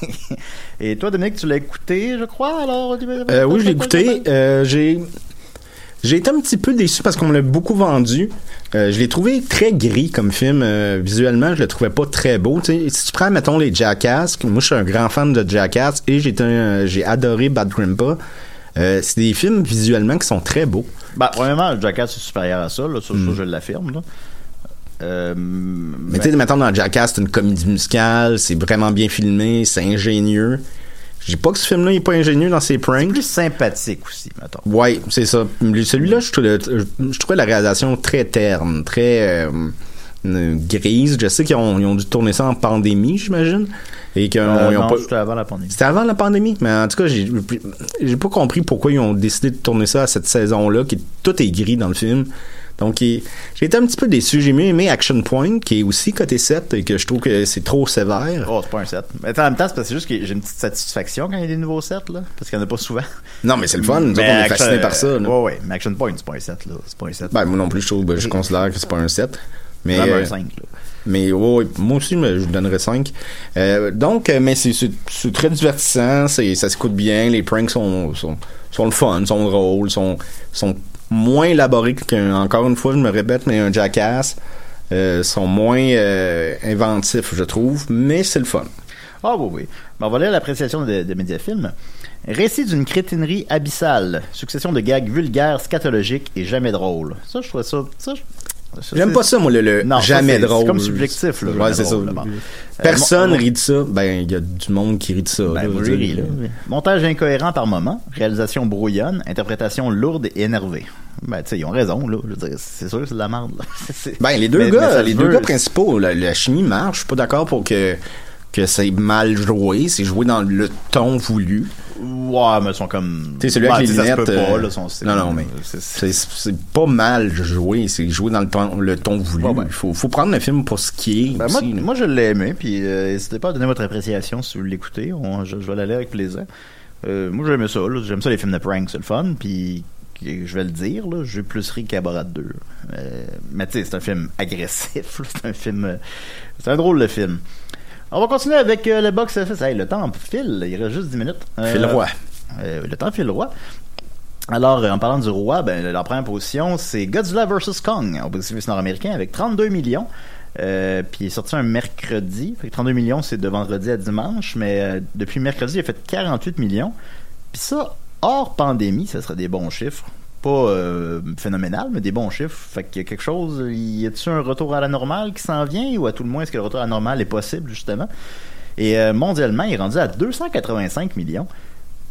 Et toi Dominique, tu l'as écouté, je crois alors Euh, oui, je l'ai écouté. Euh, j'ai j'ai été un petit peu déçu parce qu'on me l'a beaucoup vendu. Euh, je l'ai trouvé très gris comme film. euh, visuellement, je le trouvais pas très beau. Si tu prends, mettons, les Jackass, moi je suis un grand fan de Jackass et j'ai un- j'ai adoré Bad Grandpa. Euh, c'est des films visuellement qui sont très beaux. Bah, premièrement, Jackass est supérieur à ça, là, ça, ça, Mm. je l'affirme. Euh, Mais tu sais, mettons, dans Jackass, c'est une comédie musicale, c'est vraiment bien filmé, c'est ingénieux. Je dis pas que ce film-là il est pas ingénieux dans ses pranks. plus sympathique aussi, mettons. Ouais, c'est ça. Lui- Celui-là, je trouvais, je trouvais la réalisation très terne, très euh, grise. Je sais qu'ils ont, ils ont dû tourner ça en pandémie, j'imagine. Et Euh, non, pas... c'était avant la pandémie. C'était avant la pandémie, mais en tout cas, j'ai j'ai pas compris pourquoi ils ont décidé de tourner ça à cette saison-là, qui tout est gris dans le film. Donc, j'ai été un petit peu déçu. J'ai mieux aimé Action Point, qui est aussi côté 7, et que je trouve que c'est trop sévère. Oh, c'est pas un set. Mais en même temps, c'est parce que juste que j'ai une petite satisfaction quand il y a des nouveaux sets, là. Parce qu'il y en a pas souvent. Non, mais c'est le fun. Nous on est fascinés par ça. là. Ouais, ouais. Mais Action Point, c'est pas un set, là. C'est pas un set. Ben, moi non plus, je, trouve, ben, je considère que c'est pas un 7. Mais, euh, un 5, là. Mais ouais, moi aussi, mais je donnerais 5. donc, euh, mais c'est- très divertissant, ça s'écoute bien, les pranks sont, sont, sont le fun, sont drôles, sont, sont moins élaborés qu'un, encore une fois, je me répète, mais un Jackass, euh, sont moins euh, inventifs, je trouve, mais c'est le fun. Ah oui, oui. Ben, on va lire l'appréciation de, de Mediafilm. Récit d'une crétinerie abyssale. Succession de gags vulgaires, scatologiques et jamais drôles. Ça, je trouve ça, J'aime pas ça, moi, le, le Non, jamais drôle. C'est comme subjectif, là. Ouais, jamais c'est ça. drôle, là, bon. Personne Euh, mon- rit de ça. Ben, il y a du monde qui rit de ça. Ben, là. Montage incohérent par moment, réalisation brouillonne, interprétation lourde et énervée. Ben, tu sais, ils ont raison, là. Je veux dire, c'est sûr que c'est de la merde, là. Ben, les deux mais- gars, les deux gars principaux, la, la chimie marche. Je suis pas d'accord pour que que c'est mal joué, c'est joué dans le ton voulu. Ouais, mais ils sont comme. Tu sais, celui Ouais, avec les ça se lunettes. pas, euh, là, son style. non, non, mais C'est- c'est- pas mal joué, c'est joué dans le ton, le ton voulu. Ouais, ouais. Il faut, faut prendre le film pour ce qui est. Ben, moi, aussi, moi, je l'ai aimé, puis euh, n'hésitez pas à donner votre appréciation si vous l'écoutez. Je, je vais l'aller avec plaisir. Euh, moi, j'aime ça. J'aime ça, les films de prank, c'est le fun. Puis, je vais le dire, là, j'ai plus ri qu'à Borat 2. Euh, mais tu sais, c'est un film agressif. C'est un film... euh, c'est un drôle de film. On va continuer avec euh, le box-office. Hey, le temps file. Il reste juste 10 minutes. Euh, File roi. euh, le temps file roi. Alors, en parlant du roi, ben, la première position, c'est Godzilla vs. Kong, au box-office nord-américain, avec 32 millions. Euh, puis il est sorti un mercredi. Fait que 32 millions, c'est de vendredi à dimanche. Mais euh, depuis mercredi, il a fait 48 millions. Puis ça, hors pandémie, ça serait des bons chiffres. Pas euh, phénoménal, mais des bons chiffres. Fait qu'il y a quelque chose. Y a-t-il un retour à la normale qui s'en vient ou à tout le moins est-ce que le retour à la normale est possible, justement? Et euh, mondialement, il est rendu à 285 millions.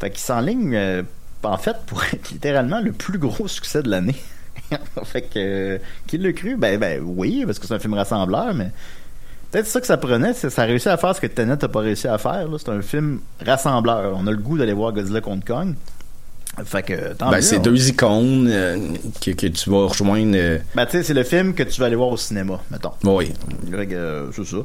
Fait qu'il s'enligne, euh, en fait, pour être littéralement le plus gros succès de l'année. fait que, qui l'a cru? Ben, ben oui, parce que c'est un film rassembleur, mais peut-être ça que ça prenait, c'est ça a réussi à faire ce que Tenet n'a pas réussi à faire. C'est un film rassembleur. On a le goût d'aller voir Godzilla contre Kong. Fait que, tant Ben, c'est deux icônes euh, que, que tu vas rejoindre. euh, Ben, tu sais, c'est le film que tu vas aller voir au cinéma, mettons. oui. Euh, c'est ça.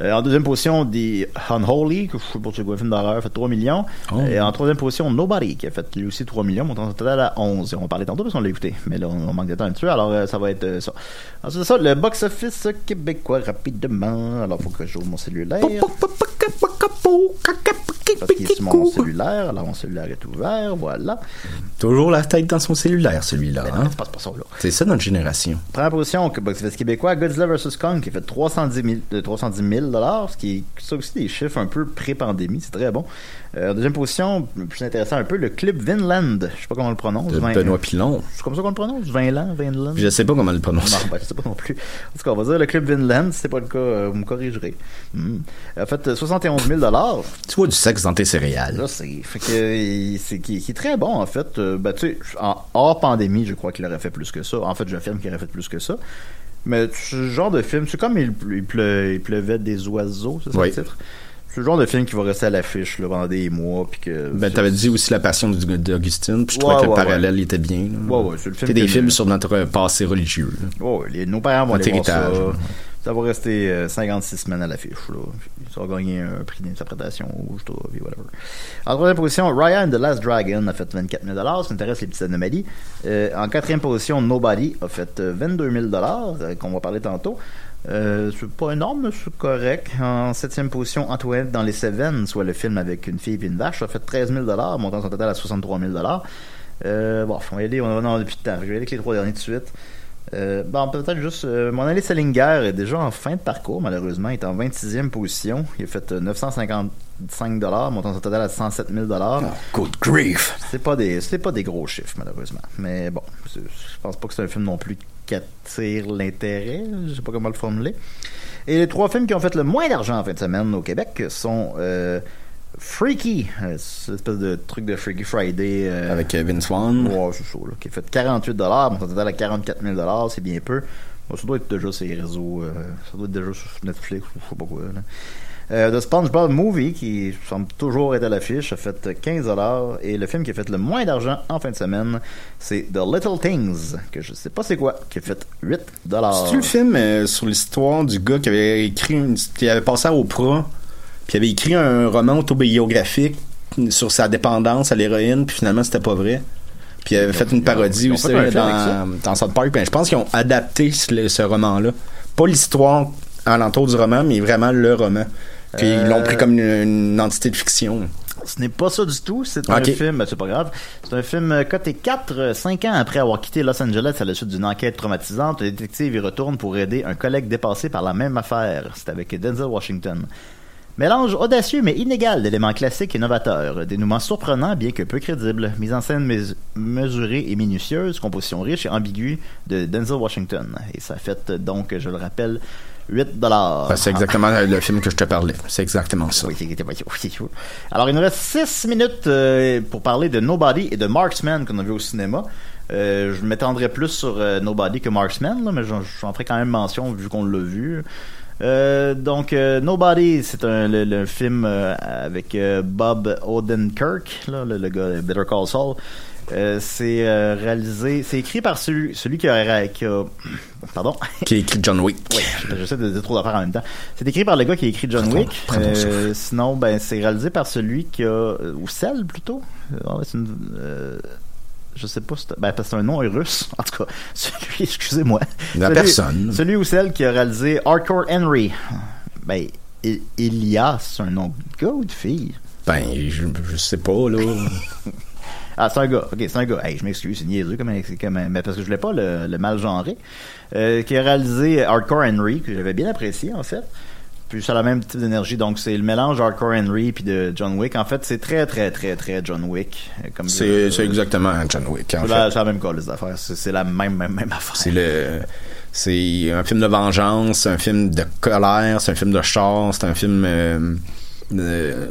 Euh, en deuxième position, The Unholy, que je sais pas si c'est un film d'horreur, fait 3 millions. Oh. Et en troisième position, Nobody, qui a fait lui aussi 3 millions, montant total à 11. On parlait tantôt parce qu'on l'a écouté, mais là, on, manque de temps là-dessus, alors euh, ça va être ça. Ensuite de ça, le box-office québécois, rapidement. Alors, faut que j'ouvre mon cellulaire. Parce qu'il est sur mon cellulaire, alors mon cellulaire est ouvert, voilà. Toujours la tête dans son cellulaire, celui-là. Ben, hein. c'est pas, ça, là. C'est ça notre génération. Première position, que box-office québécois, Godzilla vs. Kong, qui a fait 310 000, euh, 310 000 ce qui est ça aussi des chiffres un peu pré-pandémie, c'est très bon. Euh, deuxième position, plus intéressant un peu, le club Vinland, je sais pas comment on le prononce. De Vin- Benoît Pilon. C'est comme ça qu'on le prononce, Vinland, Vinland? Je sais pas comment le prononcer. Non, ben, je sais pas non plus. En tout cas, on va dire le club Vinland, si c'est pas le cas, euh, vous me corrigerez. Hmm. En fait, euh, 71 000 Tu vois du sexe dans tes céréales. Là, c'est fait que il- c'est qui, qui est très bon en fait. Euh, ben, tu sais, en hors pandémie, je crois qu'il aurait fait plus que ça. En fait, j'affirme qu'il aurait fait plus que ça. Mais ce genre de film, c'est comme il, il, pleu- il pleuvait des oiseaux, c'est ça Oui. le titre? C'est le genre de film qui va rester à l'affiche là, pendant des mois, puis que. Ben, t'avais dit aussi la passion d'Augustine, puis je trouvais Ouais, que le ouais, parallèle était bien. Ouais, ouais, c'est le film C'est des films sur notre passé religieux. là. Ouais, ouais, les- nos parents vont Notre aller voir ça. Ça va rester euh, 56 semaines à l'affiche. Ça va gagner un prix d'interprétation tout, puis whatever. En troisième position, Raya and the Last Dragon a fait 24 000 Ça intéresse les petites anomalies. Euh, en quatrième position, Nobody a fait euh, 22 000 euh, qu'on va parler tantôt. Euh, c'est pas énorme, mais c'est correct. En septième position, Antoinette dans les Cévennes, soit le film avec une fille et une vache, a fait 13 000 montant son total à 63 000 euh, Bon, on va y aller, on va avoir depuis le temps. Je vais aller avec les trois derniers de suite. Euh, bon, peut-être juste. euh, mon Alice Salinger est déjà en fin de parcours, malheureusement. Il est en 26e position. Il a fait euh, 955 montant son total à 107 000 Good grief! C'est pas des, c'est pas des gros chiffres, malheureusement. Mais bon, je pense pas que c'est un film non plus qui attire l'intérêt. Je sais pas comment le formuler. Et les trois films qui ont fait le moins d'argent en fin de semaine au Québec sont euh, Freaky, euh, cette espèce de truc de Freaky Friday. euh, Avec euh, Vince Vaughn. Ouais, c'est ça, là, qui a fait 48 dollars, mon total à 44 000 c'est bien peu. Bon, ça doit être déjà sur les réseaux, euh, ça doit être déjà sur Netflix ou je sais pas quoi. Là. Euh, The SpongeBob Movie, qui semble toujours être à l'affiche, a fait 15 dollars et le film qui a fait le moins d'argent en fin de semaine, c'est The Little Things, que je sais pas c'est quoi, qui a fait 8 dollars. C'est-tu le film euh, sur l'histoire du gars qui avait écrit une, qui avait passé à Oprah, puis avait écrit un roman autobiographique sur sa dépendance à l'héroïne, puis finalement c'était pas vrai. Puis il avait fait une parodie aussi avec dans, dans South Park. Puis je pense qu'ils ont adapté ce, ce roman-là. Pas l'histoire alentour du roman, mais vraiment le roman. Puis ils l'ont Euh, pris comme une, une entité de fiction. Ce n'est pas ça du tout. C'est un film, ben, c'est pas grave. C'est un film euh, coté 4, 5 ans après avoir quitté Los Angeles à la suite d'une enquête traumatisante. Le détective y retourne pour aider un collègue dépassé par la même affaire. C'est avec Denzel Washington. Mélange audacieux mais inégal d'éléments classiques et novateurs. Dénouement surprenant bien que peu crédible. Mise en scène mes- mesurée et minutieuse. Composition riche et ambiguë de Denzel Washington. Et ça fait donc, je le rappelle, 8 dollars. Ben, c'est exactement le film que je te parlais. C'est exactement ça. Oui, oui, oui. Alors, il nous reste 6 minutes euh, pour parler de Nobody et de Marksman qu'on a vu au cinéma. Euh, je m'étendrai plus sur euh, Nobody que Marksman, là, mais j'en ferai quand même mention vu qu'on l'a vu. Euh, donc, euh, Nobody, c'est un le, le film euh, avec euh, Bob Odenkirk, là, le, le gars de Better Call Saul. Euh, c'est euh, réalisé, c'est écrit par celui, celui qui a, qui a- pardon, Qui a écrit John Wick. J'essaie de dire trop d'affaires en même temps. C'est écrit par le gars qui a écrit John Wick. Euh, sinon, ben, c'est réalisé par celui qui a, ou celle plutôt. C'est une, euh, je sais pas, c'est- ben, parce que c'est un nom russe. En tout cas, celui, excusez-moi. La Celui- personne. Celui ou celle qui a réalisé Hardcore Henry. Ben, Elias, c'est un nom de gars ou de fille? Ben, je, je sais pas, là. Ah, c'est un gars. Ok, c'est un gars. Hey, je m'excuse, c'est niaiseux comme, comme, mais parce que je voulais pas le, le mal genré. Euh, qui a réalisé Hardcore Henry, que j'avais bien apprécié, en fait. Puis ça a la même type d'énergie. Donc, c'est le mélange Hardcore Henry puis de John Wick. En fait, c'est très, très, très, très John Wick. euh, Comme C'est c'est exactement John Wick, en C'est la, fait. c'est la même cause, les affaires. C'est c'est la même, même, même affaire. C'est le. C'est un film de vengeance, c'est un film de colère, c'est un film de char, c'est un film euh, euh,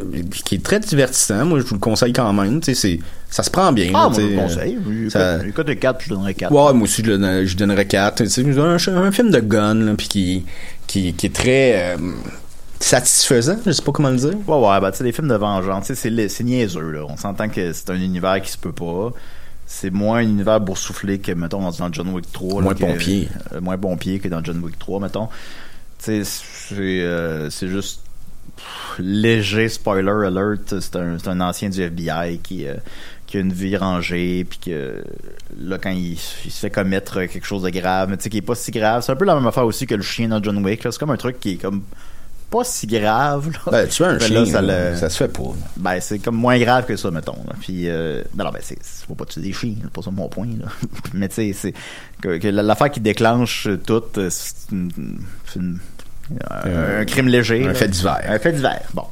qui est très divertissant. Moi, je vous le conseille quand même. Tu sais, c'est- ça se prend bien. Ah, moi, je le conseille. Ça- écoute, le 4, je donnerais 4. Ouais, moi aussi, je, le- je donnerais 4. C'est un, un film de gun, là, puis qui, qui, qui est très euh, satisfaisant, je sais pas comment le dire. Ouais, ouais, bah, tu sais, les films de vengeance, tu sais, c'est niaiseux, là. On s'entend que c'est un univers qui se peut pas. C'est moins un univers boursouflé que, mettons, dans John Wick 3. là, Moins que- pompier. euh, moins pompier que dans John Wick 3, mettons. Tu sais, c'est euh, juste pff, léger spoiler alert. C'est un, c'est un ancien du FBI qui, qui a une vie rangée, puis que là, quand il, il se fait commettre quelque chose de grave, mais tu sais, qui est pas si grave. C'est un peu la même affaire aussi que le chien dans John Wick, là. C'est comme un truc qui est comme pas si grave, là. Ben, tu as un Mais chien, là, ça le- ça se fait pas. là. ben, c'est comme moins grave que ça, mettons. là. Puis, euh, non, non, ben, c'est, faut pas tuer des chiens, c'est pas ça mon point, là. Mais tu sais, c'est, que, que l'affaire qui déclenche tout, euh, c'est une, c'est une- un, crime léger. un fait divers. Un fait divers, bon.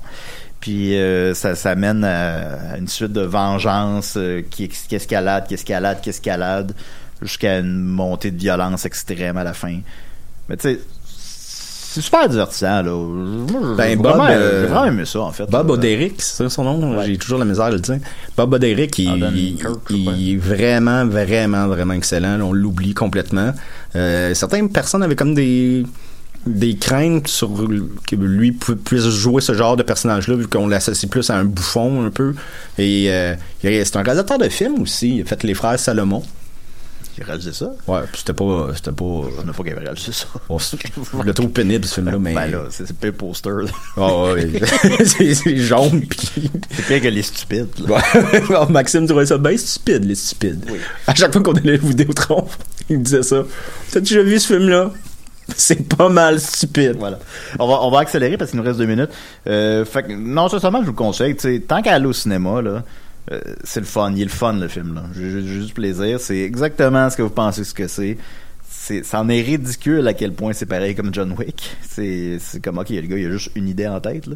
Puis, euh, ça, ça mène à, à une suite de vengeance euh, qui, escalade, qui escalade, qui escalade, jusqu'à une montée de violence extrême à la fin. Mais tu sais, c'est super divertissant, là. Moi, Ben, vraiment, Bob, euh, j'ai vraiment aimé ça, en fait. Bob là. Oderick, c'est ça son nom? Ouais. J'ai toujours la misère de le dire. Bob Oderick, il, Kirk, est vraiment, vraiment, vraiment excellent. Là, on l'oublie complètement. Euh, certaines personnes avaient comme des des craintes sur que lui pu- puisse jouer ce genre de personnage-là, vu qu'on l'associe plus à un bouffon un peu. Et euh, il est- c'est un réalisateur de films aussi. Il a fait Les Frères Salomon. J'ai réalisé ça? Ouais, puis c'était pas... C'était pas... On n'a pas qu'il avait réalisé ça. bon, c'est- je le trouve pénible, ce film-là, mais... Ben là, c'est pire poster. là. Ouais. c'est jaune, puis... C'est pire que les stupides. là. Ouais. Alors, Maxime trouvait ça bien stupide, les stupides. Oui. À chaque fois qu'on allait au Vidéotron, il me disait ça. T'as déjà vu ce film-là? C'est pas mal stupide. Voilà. On va, on va accélérer parce qu'il nous reste deux minutes. Euh, fait que, non, sincèrement, je vous le conseille. tu sais, Tant qu'à aller au cinéma, là, euh, c'est le fun. Il est le fun, le film. là. J'ai juste plaisir. C'est exactement ce que vous pensez ce que c'est. C'est, c'en est ridicule à quel point c'est pareil comme John Wick. C'est, c'est comme, ok, le gars, il a juste une idée en tête, là.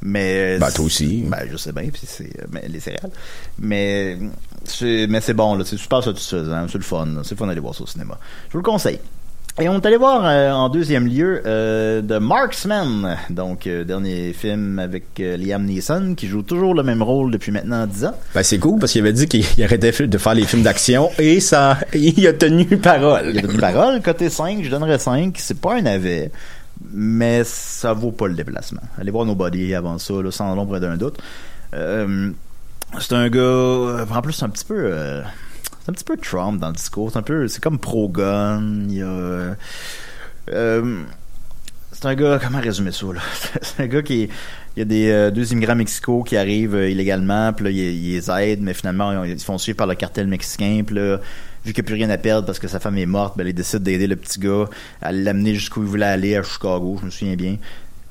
Mais. Ben, toi aussi. Ben, je sais bien, puis c'est, mais les céréales. Mais, c'est, mais c'est bon, là. C'est super satisfaisant. C'est le fun, là. C'est le fun d'aller voir ça au cinéma. Je vous le conseille. Et on est allé voir euh, en deuxième lieu euh, The Marksman, donc euh, dernier film avec euh, Liam Neeson qui joue toujours le même rôle depuis maintenant 10 ans. Ben, c'est cool parce qu'il avait dit qu'il il arrêtait de faire les films d'action et ça, il a tenu parole. Il a donné parole, côté 5, je donnerais 5, c'est pas un navet, mais ça vaut pas le déplacement. Allez voir Nobody avant ça, là, sans l'ombre d'un doute. Euh, c'est un gars, euh, en plus c'est un petit peu... un petit peu Trump dans le discours, c'est un peu, c'est comme pro-gun, il y a... euh, c'est un gars, comment résumer ça, là? C'est un gars qui, il y a des euh, deux immigrants mexicains qui arrivent euh, illégalement, puis là, ils, les aident, mais finalement, ils se font suivre par le cartel mexicain, puis là, vu qu'il n'y a plus rien à perdre parce que sa femme est morte, ben, ils décident d'aider le petit gars à l'amener jusqu'où il voulait aller, à Chicago, je me souviens bien.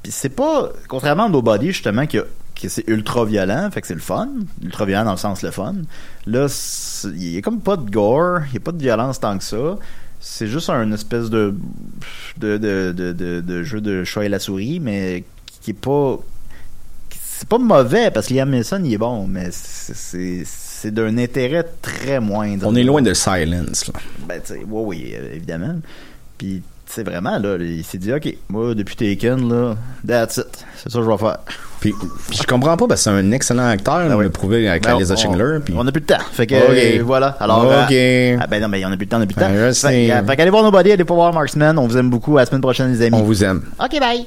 Puis c'est pas, contrairement à Nobody, justement, que, que c'est ultra violent, fait que c'est le fun, ultra violent dans le sens le fun. Là, c'est- il y a comme pas de gore, il y a pas de violence tant que ça. C'est juste un espèce de de, de, de, de, de jeu de chat et la souris, mais qui est pas c'est pas mauvais parce que Liam Neeson il est bon, mais c'est- c'est c'est d'un intérêt très moindre. On est loin de Silence, là. Ben, tu sais, oui, oui, évidemment. Puis, sais, vraiment, là, il s'est dit, OK, moi, depuis Taken, là, that's it. C'est ça que je vais faire. Puis, je comprends pas parce que c'est un excellent acteur, on oui. l'a prouvé avec Ben, Liza on- Schindler. Puis... On n'a plus de temps. Fait que, euh, voilà. Alors, Ok. euh, ah, ben non, mais on n'a plus de temps, on n'a plus de temps. Fait, euh, fait qu'allez voir Nobody, allez pas voir Marksman. On vous aime beaucoup. À la semaine prochaine, les amis. On vous aime. OK, bye.